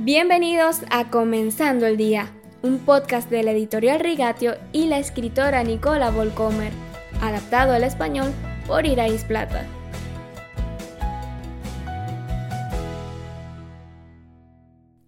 Bienvenidos a Comenzando el Día, un podcast de la editorial Rigatio y la escritora Nicola Volcomer, adaptado al español por Irais Plata.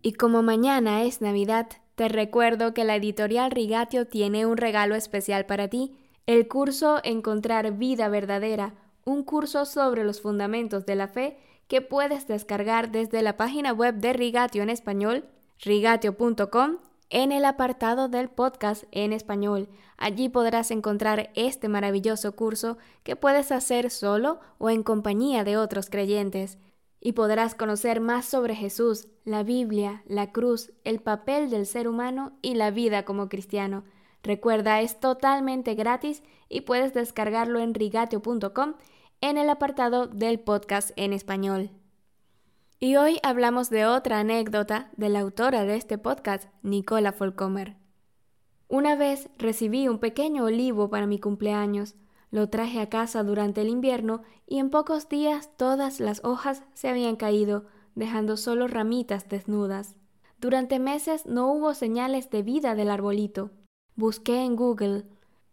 Y como mañana es Navidad, te recuerdo que la editorial Rigatio tiene un regalo especial para ti, el curso Encontrar Vida Verdadera, un curso sobre los fundamentos de la fe que puedes descargar desde la página web de Rigatio en español, rigatio.com, en el apartado del podcast en español. Allí podrás encontrar este maravilloso curso que puedes hacer solo o en compañía de otros creyentes. Y podrás conocer más sobre Jesús, la Biblia, la cruz, el papel del ser humano y la vida como cristiano. Recuerda, es totalmente gratis y puedes descargarlo en rigatio.com en el apartado del podcast en español. Y hoy hablamos de otra anécdota de la autora de este podcast, Nicola Folcomer. Una vez recibí un pequeño olivo para mi cumpleaños, lo traje a casa durante el invierno y en pocos días todas las hojas se habían caído, dejando solo ramitas desnudas. Durante meses no hubo señales de vida del arbolito. Busqué en Google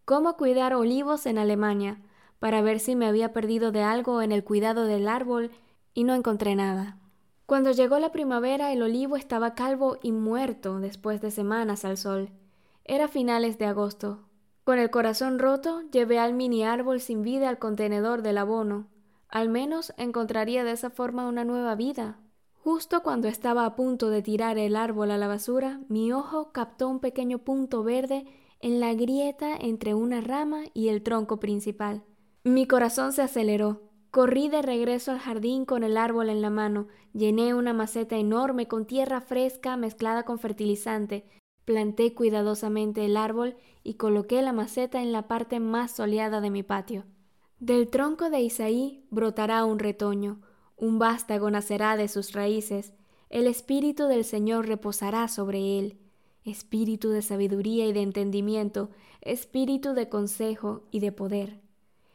cómo cuidar olivos en Alemania para ver si me había perdido de algo en el cuidado del árbol y no encontré nada. Cuando llegó la primavera el olivo estaba calvo y muerto después de semanas al sol. Era finales de agosto. Con el corazón roto llevé al mini árbol sin vida al contenedor del abono. Al menos encontraría de esa forma una nueva vida. Justo cuando estaba a punto de tirar el árbol a la basura, mi ojo captó un pequeño punto verde en la grieta entre una rama y el tronco principal. Mi corazón se aceleró. Corrí de regreso al jardín con el árbol en la mano, llené una maceta enorme con tierra fresca mezclada con fertilizante, planté cuidadosamente el árbol y coloqué la maceta en la parte más soleada de mi patio. Del tronco de Isaí brotará un retoño, un vástago nacerá de sus raíces, el espíritu del Señor reposará sobre él, espíritu de sabiduría y de entendimiento, espíritu de consejo y de poder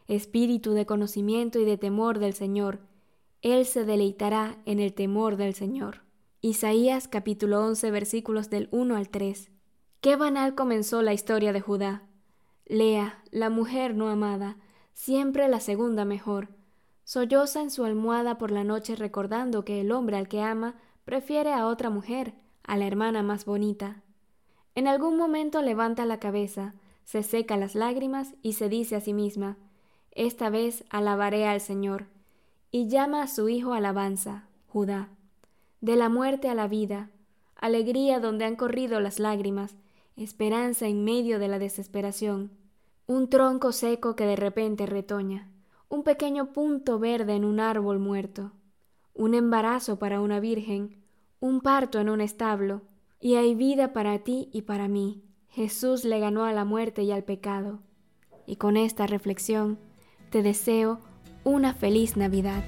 espíritu de conocimiento y de temor del Señor. Él se deleitará en el temor del Señor. Isaías capítulo 11 versículos del 1 al 3. Qué banal comenzó la historia de Judá. Lea, la mujer no amada, siempre la segunda mejor. Solloza en su almohada por la noche recordando que el hombre al que ama prefiere a otra mujer, a la hermana más bonita. En algún momento levanta la cabeza, se seca las lágrimas y se dice a sí misma, esta vez alabaré al Señor. Y llama a su hijo alabanza, Judá. De la muerte a la vida, alegría donde han corrido las lágrimas, esperanza en medio de la desesperación. Un tronco seco que de repente retoña, un pequeño punto verde en un árbol muerto, un embarazo para una virgen, un parto en un establo, y hay vida para ti y para mí. Jesús le ganó a la muerte y al pecado. Y con esta reflexión, te deseo una feliz Navidad.